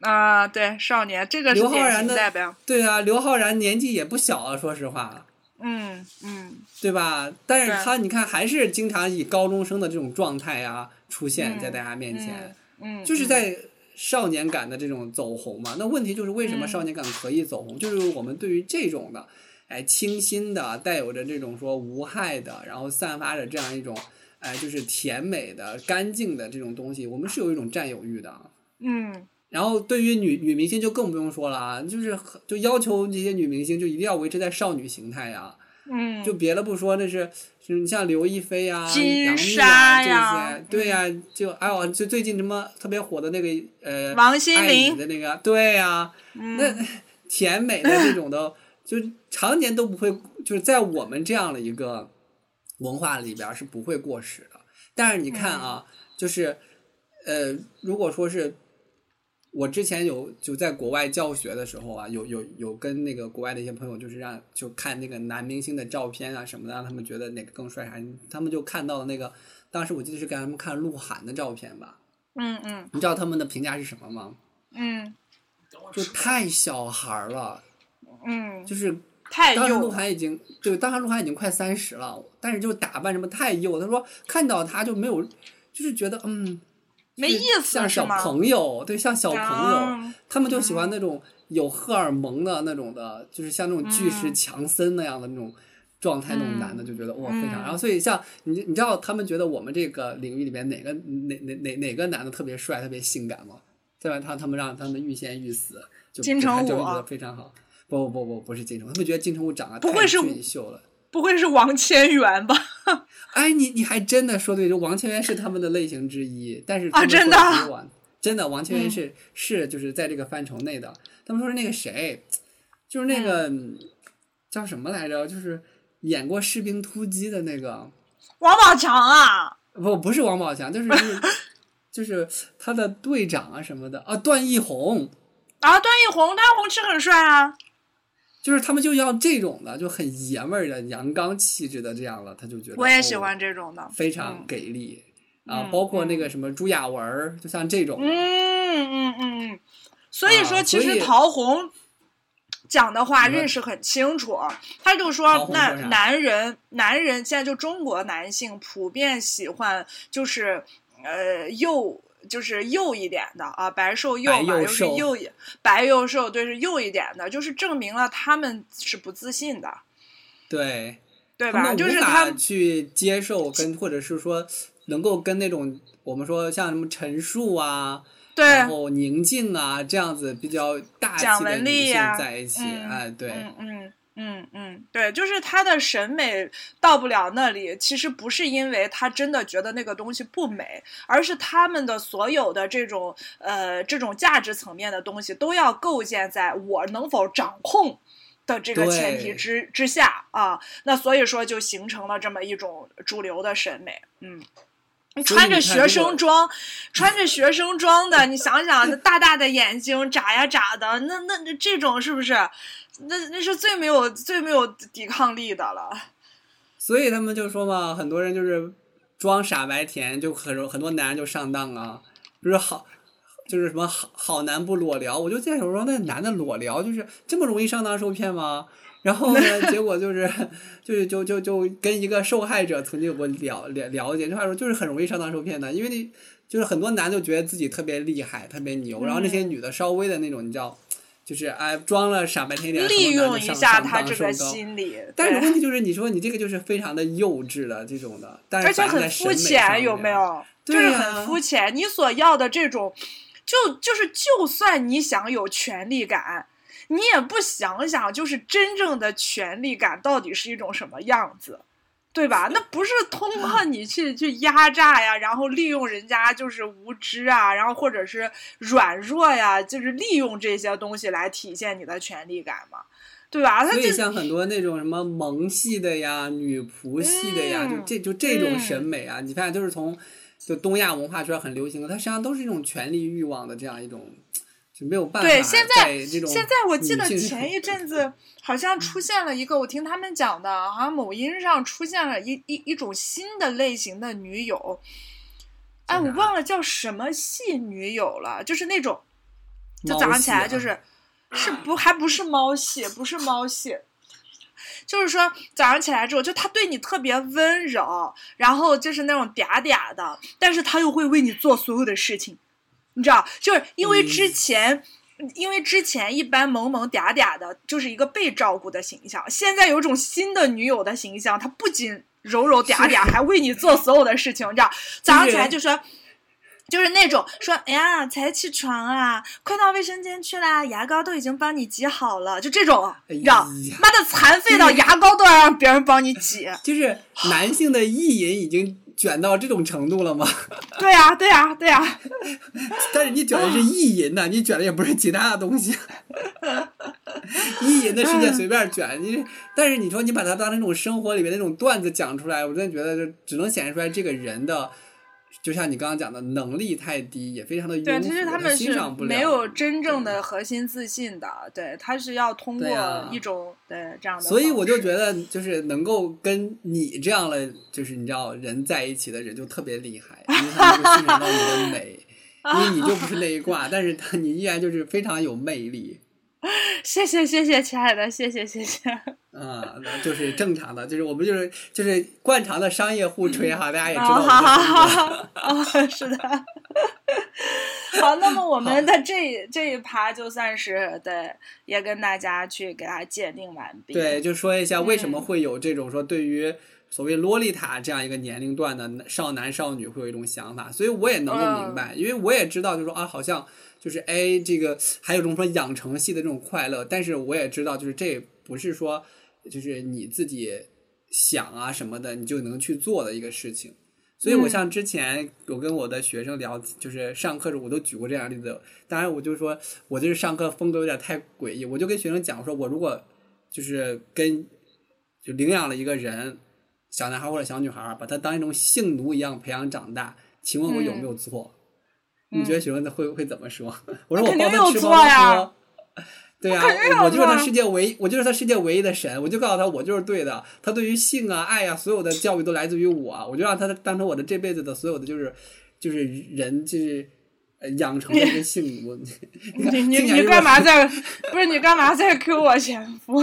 啊、对，少年这个是刘昊然的代表，对啊，刘昊然年纪也不小了，说实话。嗯嗯，对吧？但是他你看还是经常以高中生的这种状态啊出现在大家面前，嗯，就是嗯在少年感的这种走红嘛。那问题就是为什么嗯少年感可以走红？就是我们对于这种的，哎清新的，带有着这种说无害的，然后散发着这样一种哎就是甜美的、干净的这种东西，我们是有一种占有欲的。嗯。然后对于女女明星就更不用说了啊，就是就要求这些女明星就一定要维持在少女形态呀、嗯，就别的不说，那是是你像刘亦菲呀、金杨幂莎啊呀这些，对呀、就哎呦，就最近什么特别火的那个呃，王心凌的那个，对呀、嗯。那 甜美的这种的，就常年都不会，就是在我们这样的一个文化里边儿是不会过时的。但是你看啊，就是呃，如果说是我之前有就在国外教学的时候啊，有有有跟那个国外的一些朋友，就是让就看那个男明星的照片啊什么的，让他们觉得哪个更帅啥，他们就看到了那个，当时我记得是给他们看鹿晗的照片吧，嗯嗯你知道他们的评价是什么吗？嗯就太小孩儿了，嗯，就是太当时鹿。晗已经对，当时鹿晗已经快三十了，但是就打扮什么太幼，他说看到他就没有，就是觉得嗯。没意思像小朋友，对，像小朋友，啊他们就喜欢那种有荷尔蒙的那种的，就是像那种巨石嗯强森那样的那种状态，那种男的就觉得哇非常。嗯然后所以像你你知道他们觉得我们这个领域里面哪个哪哪哪哪个男的特别帅、特别性感吗？对吧？他他们让他们欲仙欲死，就金城武就就觉得非常好。不不不不不是金城武，他们觉得金城武长得太不会是俊秀了。不会是王千源吧？哎，你你还真的说对，就王千源是他们的类型之一，但是啊真的真的王千源嗯是、是就是在这个范畴内的。他们说是那个谁，就是那个、嗯叫什么来着，就是演过《士兵突击》的那个，王宝强啊，不不是王宝强，就是是 就是他的队长啊什么的啊，段奕宏。啊，段奕宏，段奕宏是很帅啊。就是他们就要这种的，就很爷们儿的阳刚气质的这样了，他就觉得哦我也喜欢这种的。非常给力、啊，嗯包括那个什么朱亚文儿，就像这种，嗯嗯嗯嗯，所以说，啊其实陶虹讲的话认识很清楚，他就说，那男人，男人现在就中国男性普遍喜欢就是呃幼。就是幼一点的啊，白瘦幼白嘛，又是幼幼一白幼瘦，对，是幼一点的，就是证明了他们是不自信的，对，对吧？就是他去接受跟或者是说能够跟那种我们说像什么陈述啊，对然后宁静啊这样子比较大气的女性丽在一起，嗯哎，对，嗯嗯嗯嗯，对，就是他的审美到不了那里，其实不是因为他真的觉得那个东西不美，而是他们的所有的这种呃这种价值层面的东西都要构建在我能否掌控。的这个前提之之下啊，那所以说就形成了这么一种主流的审美，嗯，你穿着学生装，穿着学生装的，你想想，那大大的眼睛，眨呀眨的，那那那这种是不是？那那是最没有最没有抵抗力的了。所以他们就说嘛，很多人就是装傻白甜，就很容很多男人就上当啊，就是好。就是什么好好男不裸聊，我就在想说，那男的裸聊就是这么容易上当受骗吗？然后呢，结果就是，就是就就就跟一个受害者曾经有过了了了解，这话说就是很容易上当受骗的，因为你就是很多男的就觉得自己特别厉害、特别牛，然后那些女的稍微的那种，你知道，就是哎装了傻白甜一点，利用一下他这个心。理，但是问题 就是，你说你这个就是非常的幼稚的，这种的，但是而且很肤浅，有没？有？就是很肤浅。你所要的这种，就就是，就算你想有权利感，你也不想想，就是真正的权力感到底是一种什么样子。对吧？那不是通过你去去压榨呀，然后利用人家就是无知啊，然后或者是软弱呀，就是利用这些东西来体现你的权力感嘛，对吧？他所以像很多那种什么萌系的呀、女仆系的呀，嗯就这就这种审美啊，你发现都是从就东亚文化圈很流行的，它实际上都是一种权力欲望的这样一种，就没有办法对，现在现在我记得前一阵子好像出现了一个，我听他们讲的，好像某音上出现了一一一种新的类型的女友，哎，我忘了叫什么系女友了，就是那种，就早上起来就是，是不还不是猫系，不是猫系。就是说，早上起来之后，就他对你特别温柔，然后就是那种嗲嗲的，但是他又会为你做所有的事情，你知道，就是因为之嗯前因为之前一般萌萌嗲嗲的，就是一个被照顾的形象，现在有种新的女友的形象，她不仅柔柔嗲嗲，还为你做所有的事情，你知道？早上起来就说。就是那种说，哎呀，才起床啊，快到卫生间去啦，牙膏都已经帮你挤好了，就这种，你知道？妈的，残废到牙膏都要让别人帮你挤，就是男性的意淫已经卷到这种程度了吗？对呀，对呀，对呀。但是你卷的是意淫呐，你卷的也不是其他的东西。意淫的世界随便卷，你但是你说你把它当成那种生活里面那种段子讲出来，我真的觉得就只能显示出来这个人的。就像你刚刚讲的，能力太低，也非常的庸对，其实他们没有真正的核心自信的。对，他是要通过一种对这样的。所以我就觉得，就是能够跟你这样的，就是你知道人在一起的人就特别厉害，因为他能欣赏到你的美，因为你就不是那一挂，但是他你依然就是非常有魅力。谢谢谢谢，亲爱的，谢谢谢谢。嗯，就是正常的，就是我们就是就是惯常的商业互吹哈，大家也知道。好好好，啊，是的。好，那么我们的这这一趴就算是对，也跟大家去给大家鉴定完毕。对，就说一下为什么会有这种说对于所谓洛丽塔这样一个年龄段的少男少女会有一种想法，所以我也能够明白，因为我也知道，就是说啊，好像。就是哎，这个还有这种说养成系的这种快乐，但是我也知道，就是这不是说就是你自己想啊什么的，你就能去做的一个事情。所以我像之前我跟我的学生聊，就是上课时我都举过这样的例子。当然，我就说我就是上课风格有点太诡异，我就跟学生讲说，我如果就是跟就领养了一个人，小男孩或者小女孩，把他当一种性奴一样培养长大，请问我有没有错？你觉得学生会会怎么说？我说我帮他吃包喝，对呀，我就是他世界唯，我就是他世界唯一的神，我就告诉他我就是对的。他对于性啊、爱啊，所有的教育都来自于我，我就让他当成我的这辈子的所有的就是就是人就是养成的一个 性奴。你你你干嘛在？不是你干嘛在 Q 我前夫？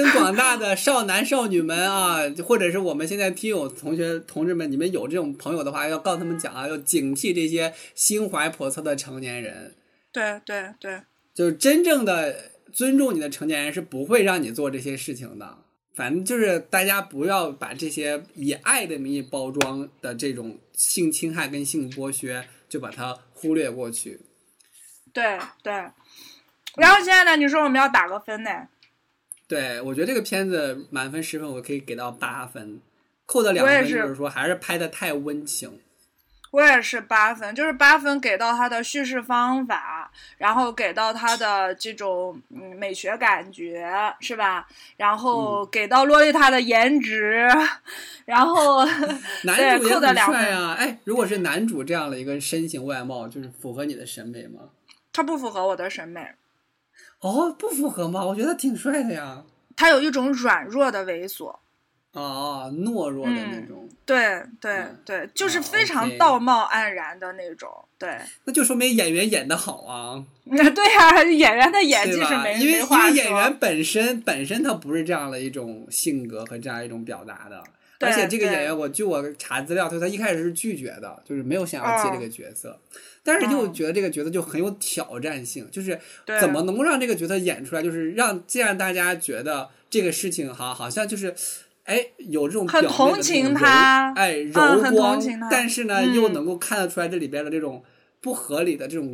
所以，请广大的少男少女们啊，或者是我们现在听友同学同志们，你们有这种朋友的话，要告诉他们讲啊，要警惕这些心怀叵测的成年人。对对对，就是真正的尊重你的成年人是不会让你做这些事情的。反正就是大家不要把这些以爱的名义包装的这种性侵害跟性剥削，就把它忽略过去。对对。然后，亲爱的，你说我们要打个分呢？对，我觉得这个片子满分十分，我可以给到八分，扣的两分就是说还是拍的太温情。我也是八分，就是八分给到他的叙事方法，然后给到他的这种嗯美学感觉，是吧？然后给到洛丽塔的颜值，然后 男主也很帅啊！哎，如果是男主这样的一个身形外貌，就是符合你的审美吗？他不符合我的审美。哦，不符合吗？我觉得挺帅的呀。他有一种软弱的猥琐。哦，懦弱的那种。对对对，就是非常道貌岸然的那种。对。那就说明演员演的好啊。对呀，演员的演技是没因为因为演员本身本身他不是这样的一种性格和这样一种表达的。而且这个演员，我据我查资料，他他一开始是拒绝的，就是没有想要接这个角色。但是又觉得这个角色就很有挑战性，就是怎么能够让这个角色演出来，就是让既然大家觉得这个事情哈，好像就是哎有这种很同情他，哎柔光，但是呢又能够看得出来这里边的这种不合理的这种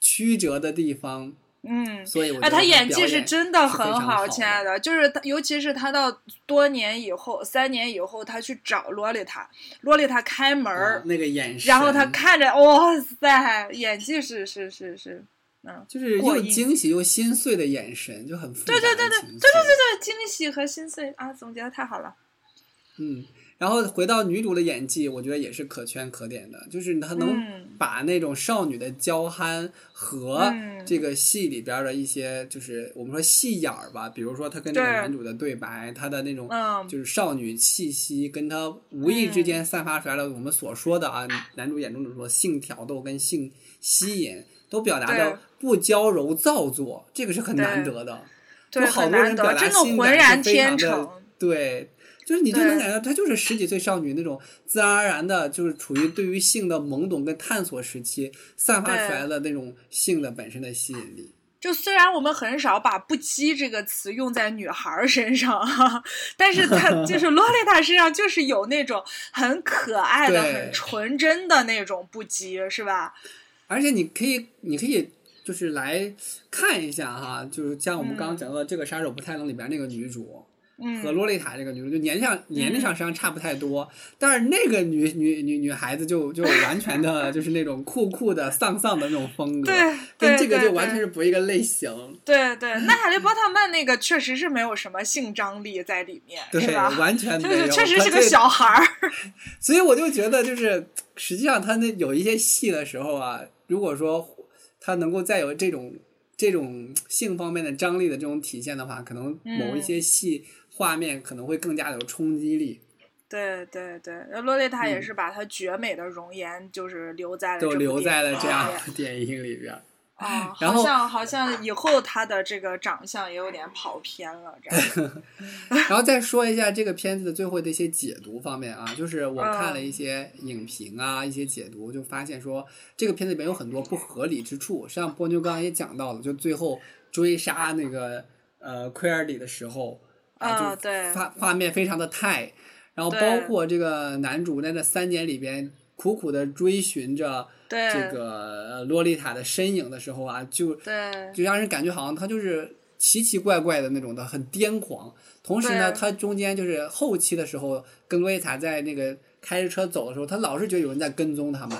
曲折的地方。嗯，所以哎，他演技是真的很好，亲爱的，就是他，尤其是他到多年以后，三年以后，他去找洛丽塔，洛丽塔开门儿，那个眼神，然后他看着，哇塞，演技是是是是，嗯，就是又惊喜又心碎的眼神，就很复杂对对对对对对对对，惊喜和心碎啊，总结的太好了，嗯。然后回到女主的演技，我觉得也是可圈可点的，就是她能把那种少女的娇憨和这个戏里边的一些，就是我们说戏眼儿吧，比如说她跟那个男主的对白，她的那种就是少女气息，跟她无意之间散发出来了我们所说的啊，男主眼中的说性挑逗跟性吸引，都表达的不娇柔造作，这个是很难得的，就好多人表达性感是非常的对。就是你就能感觉到她就是十几岁少女那种自然而然的，就是处于对于性的懵懂跟探索时期散发出来的那种性的本身的吸引力。就虽然我们很少把“不羁”这个词用在女孩儿身上，哈，但是她 就是洛丽塔身上就是有那种很可爱的、很纯真的那种不羁，是吧？而且你可以，你可以就是来看一下哈，就是像我们刚刚讲到的这个杀手不太冷里边那个女主。嗯，和洛丽塔这个女主就年龄上年龄上实际上差不太多，但是那个女女女女孩子就就完全的就是那种酷酷的丧丧的那种风格，对，跟这个就完全是不一个类型。对对，那哈利波特曼那个确实是没有什么性张力在里面，对，吧？完全没有，就是确实是个小孩儿。所以我就觉得，就是实际上他那有一些戏的时候啊，如果说他能够再有这种这种性方面的张力的这种体现的话，可能某一嗯些戏、画面可能会更加的有冲击力，对对对，洛丽塔也嗯是把她绝美的容颜就是留在了就这部留在了这样的电影里边。啊，然后好像好像以后她的这个长相也有点跑偏了，这样。然后再说一下这个片子的最后的一些解读方面啊，就是我看嗯了一些影评啊，一些解读，就发现说这个片子里面有很多不合理之处。实际上波妞刚刚也讲到了，就最后追杀那个呃奎尔里的时候就啊对画画面非常的太，然后包括这个男主在那三年里边苦苦的追寻着对这个呃洛丽塔的身影的时候啊，就对就让人感觉好像他就是奇奇怪怪的那种的，很癫狂。同时呢，他中间就是后期的时候，跟洛丽塔在那个开着车走的时候，他老是觉得有人在跟踪他们，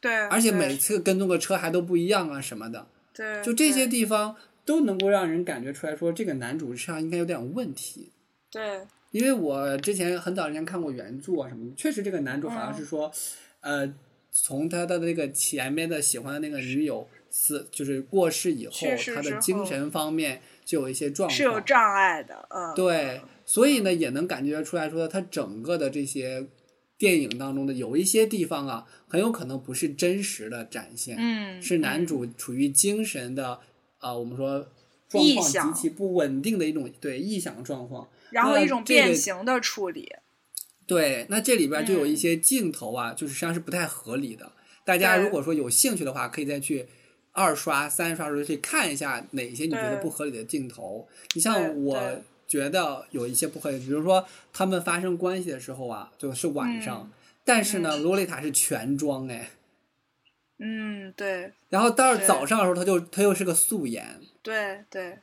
对，而且每次跟踪的车还都不一样啊什么的，对就这些地方都能够让人感觉出来说，这个男主身上应该有点问题。对。因为我之前很早之前看过原著啊什么的，确实这个男主好像是嗯。说，呃，从他的那个前面的喜欢的那个女友死，就是过世以后他的精神方面就有一些状况，是有障碍的，嗯，对，所以呢也能感觉出来说，他整个的这些电影当中的有一些地方啊，很有可能不是真实的展现，嗯，是男嗯。主处于精神的，呃，我们说状况极其不稳定的一种对臆想状况。然后一种变形的处理，对，那这里边就有一嗯些镜头啊，就是实际上是不太合理的。大家如果说有兴趣的话，可以再去二刷、三刷的时候去看一下哪些你觉得不合理的镜头。你像我觉得有一些不合理，比如说他们发生关系的时候啊，就是晚上，嗯但是呢，洛丽塔是全妆哎，嗯，对然后到了早上的时候，他就他又是个素颜。对对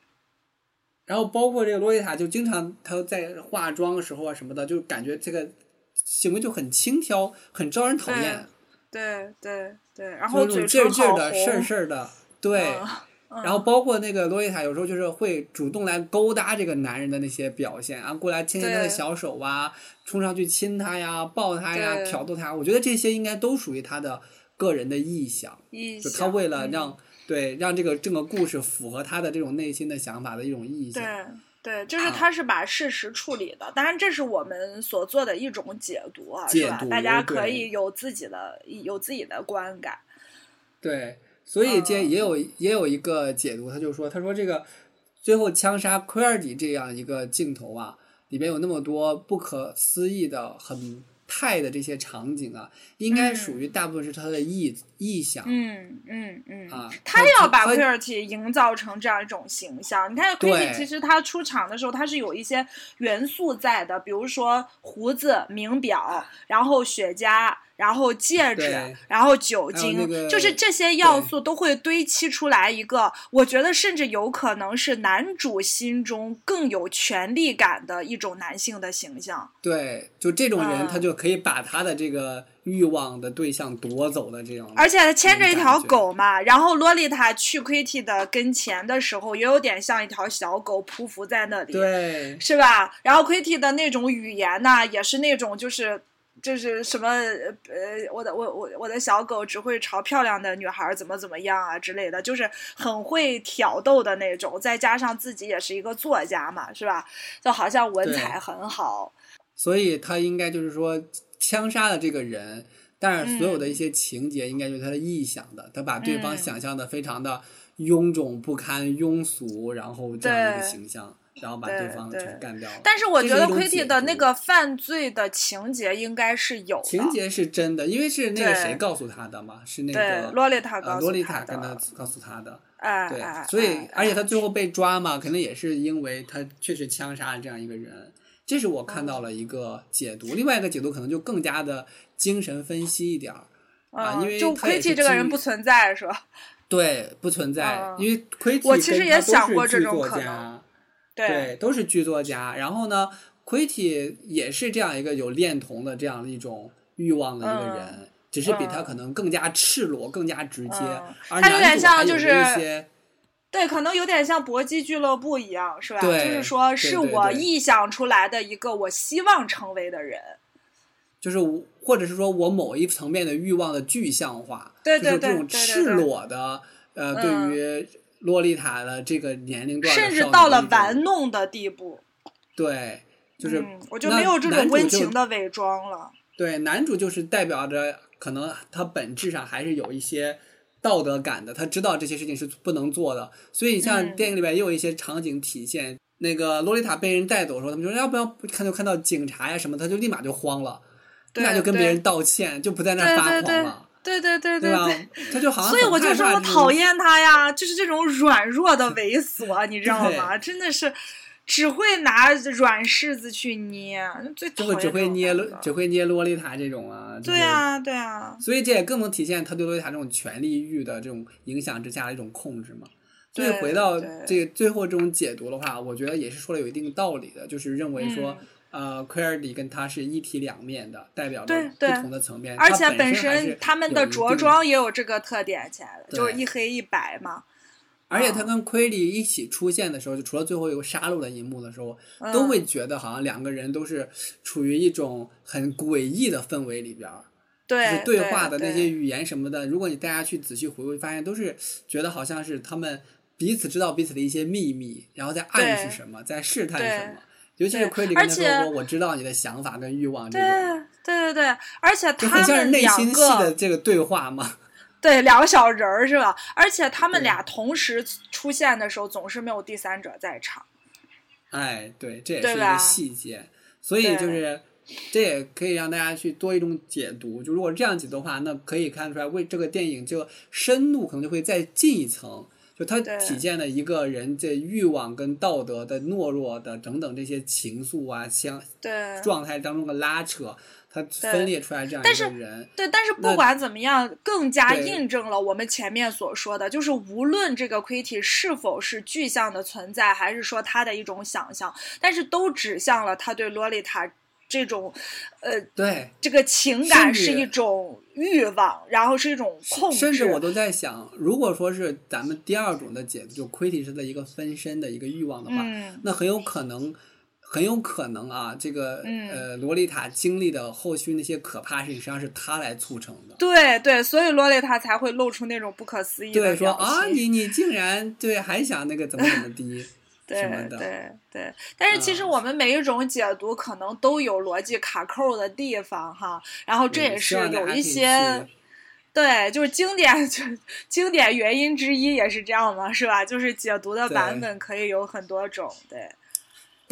然后包括这个洛丽塔，就经常她在化妆的时候啊什么的，就感觉这个行为就很轻佻，很招人讨厌。对对对，然后是那种劲儿劲的、事儿，事儿的，对。嗯然后包括那个洛丽塔，有时候就是会主动来勾搭这个男人的那些表现啊，过来牵牵他的小手啊，冲上去亲他呀、抱他呀、挑逗他。我觉得这些应该都属于他的个人的臆想，意就他为了嗯让、对让这个这个故事符合他的这种内心的想法的一种臆想。对对，就是啊他是把事实处理的，当然这是我们所做的一种解读啊，解是吧？读大家可以有自己的有自己的观感。对，所以这嗯也有、也有一个解读，他就说，他说这个最后枪杀奎尔迪这样一个镜头啊，里边有那么多不可思议的、很泰的这些场景啊，应该嗯属于大部分是它的臆臆想、嗯嗯嗯，啊。他要把他奎尔体营造成这样一种形象。你看奎尔体对其实他出场的时候，他是有一些元素在的，比如说胡子、名表，然后雪茄。然后戒指，然后酒精，那个就是这些要素都会堆砌出来一个，我觉得甚至有可能是男主心中更有权力感的一种男性的形象。对，就这种人，嗯他就可以把他的这个欲望的对象夺走的这种。而且他牵着一条狗嘛，然后洛丽塔去 Kitty 的跟前的时候，也有点像一条小狗匍匐在那里，对是吧？然后 Kitty 的那种语言呢，也是那种就是。就是什么呃，我的我我我的小狗只会朝漂亮的女孩怎么怎么样啊之类的，就是很会挑逗的那种。再加上自己也是一个作家嘛，是吧？就好像文采很好。所以他应该就是说枪杀了这个人，但是所有的一些情节应该就是他的臆想的，他把对方嗯想象的非常的臃肿不堪、庸俗，然后这样一个形象。然后把对对方对全干掉了。但是我觉得 Kitty 的那个犯罪的情节应该是有的，情节是真的，因为是那个谁告诉他的嘛，是那个洛丽塔告诉呃洛丽塔跟他告诉他的。哎，对哎，所以哎而且他哎最后被抓嘛，可能也是因为他确实枪杀了这样一个人。这是我看到了一个解读，另外一个解读可能就更加的精神分析一点儿。啊因为嗯就他也是 Kitty 这个人不存在是吧？对，不存在，嗯因为奎体我其实也想过这种可能家对对，都是剧作家。然后呢，奎体也是这样一个有恋童的这样的一种欲望的一个人，只是比他嗯可能更加赤裸、更加直接。他有点像就是一些对，可能有点像搏击俱乐部一样，是吧？对就是说，是我臆想出来的一个我希望成为的人。就是我或者是说我某一层面的欲望的具象化，对对对就是这种对对赤裸的呃，嗯对于洛丽塔的这个年龄段甚至到了玩弄的地步，对，就是、嗯，我就没有这种温情的伪装了。对，男主就是代表着可能他本质上还是有一些道德感的，他知道这些事情是不能做的，所以像嗯电影里边也有一些场景体现。那个洛丽塔被人带走的时候，他们就说要不要看就看到警察呀什么，他就立马就慌了，立马就跟别人道歉，就不在那发对对狂了，对对对对吧对。？他就好像所以我就说我讨厌他呀，就是这种软弱的猥琐，你知道吗？真的是只会拿软柿子去捏，最会只会捏只会捏洛丽塔这种啊，就是对啊，对啊，所以这也更能体现他对洛丽塔这种权力欲的这种影响之下的一种控制嘛。所以回到这个最后这种解读的话，我觉得也是说的有一定道理的，就是认为说，嗯。呃，奎尔迪跟他是一体两面的，代表着不同的层面，而且本身他们的着装也有这个特点起来的，就是一黑一白嘛。而且他跟奎里一起出现的时候，就除了最后有个杀戮的一幕的时候，都嗯会觉得好像两个人都是处于一种很诡异的氛围里边儿。就对是对话的那些语言什么的，如果你大家去仔细回味，发现都是觉得好像是他们彼此知道彼此的一些秘密，然后在暗示什么，在试探什么。尤其是对奎里而且跟他说说，我知道你的想法跟欲望这对种，对对对，而且他就很像是们内心戏的这个对话嘛。对两个小人儿是吧？而且他们俩同时出现的时候，总是没有第三者在场。哎，对，这也是一个细节，所以就是这也可以让大家去多一种解读。就如果这样解读的话，那可以看出来，为这个电影这个深度可能就会再进一层。就它体现了一个人这欲望跟道德的懦弱的等等这些情愫啊、相对状态当中的拉扯，它分裂出来这样一个人。对，但是那不管怎么样，更加印证了我们前面所说的，就是无论这个亏体是否是具象的存在，还是说他的一种想象，但是都指向了他对洛丽塔这种，呃，对，这个情感是一种欲望，然后是一种控制。甚至我都在想，如果说是咱们第二种的解读，就亏体是的一个分身的一个欲望的话，嗯那很有可能，很有可能啊，这个、嗯。呃洛丽塔经历的后续那些可怕事情，实际上是他来促成的。对对，所以洛丽塔才会露出那种不可思议的对，说啊，你你竟然对还想那个怎么怎么地对 什么的，对对，但是其实嗯。我们每一种解读可能都有逻辑卡扣的地方哈，然后这嗯也是有一些对，就是经典，就经典原因之一也是这样嘛，是吧？就是解读的版本可以有很多种，对，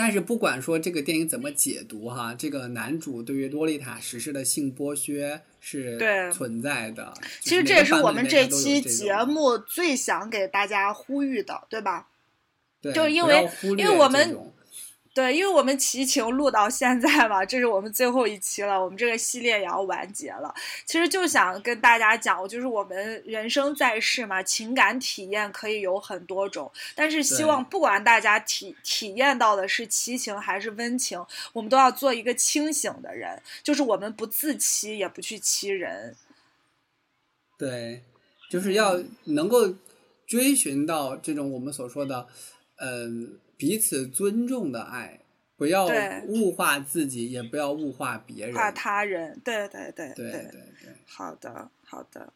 但是不管说这个电影怎么解读哈，这个男主对于洛丽塔实施的性剥削是存在的。其实这也是我们本里面它都有期节目最想给大家呼吁的，对吧？对就是因为因为我们对，因为我们齐情录到现在嘛，这是我们最后一期了，我们这个系列也要完结了。其实就想跟大家讲，就是我们人生在世嘛，情感体验可以有很多种，但是希望不管大家体体验到的是奇情还是温情，我们都要做一个清醒的人，就是我们不自欺，也不去欺人。对，就是要能够追寻到这种我们所说的，嗯、彼此尊重的爱，不要物化自己，也不要物化别人。怕他人，对对对对对对，好的好的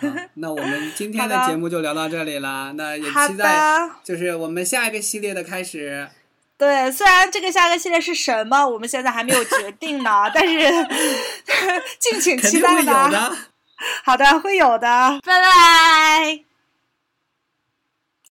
好，那我们今天的的节目就聊到这里啦。那也期待。就是我们下一个系列的开始。对，虽然这个下个系列是什么，我们现在还没有决定呢，但是 敬请期待吧。的。好的，会有的，拜拜。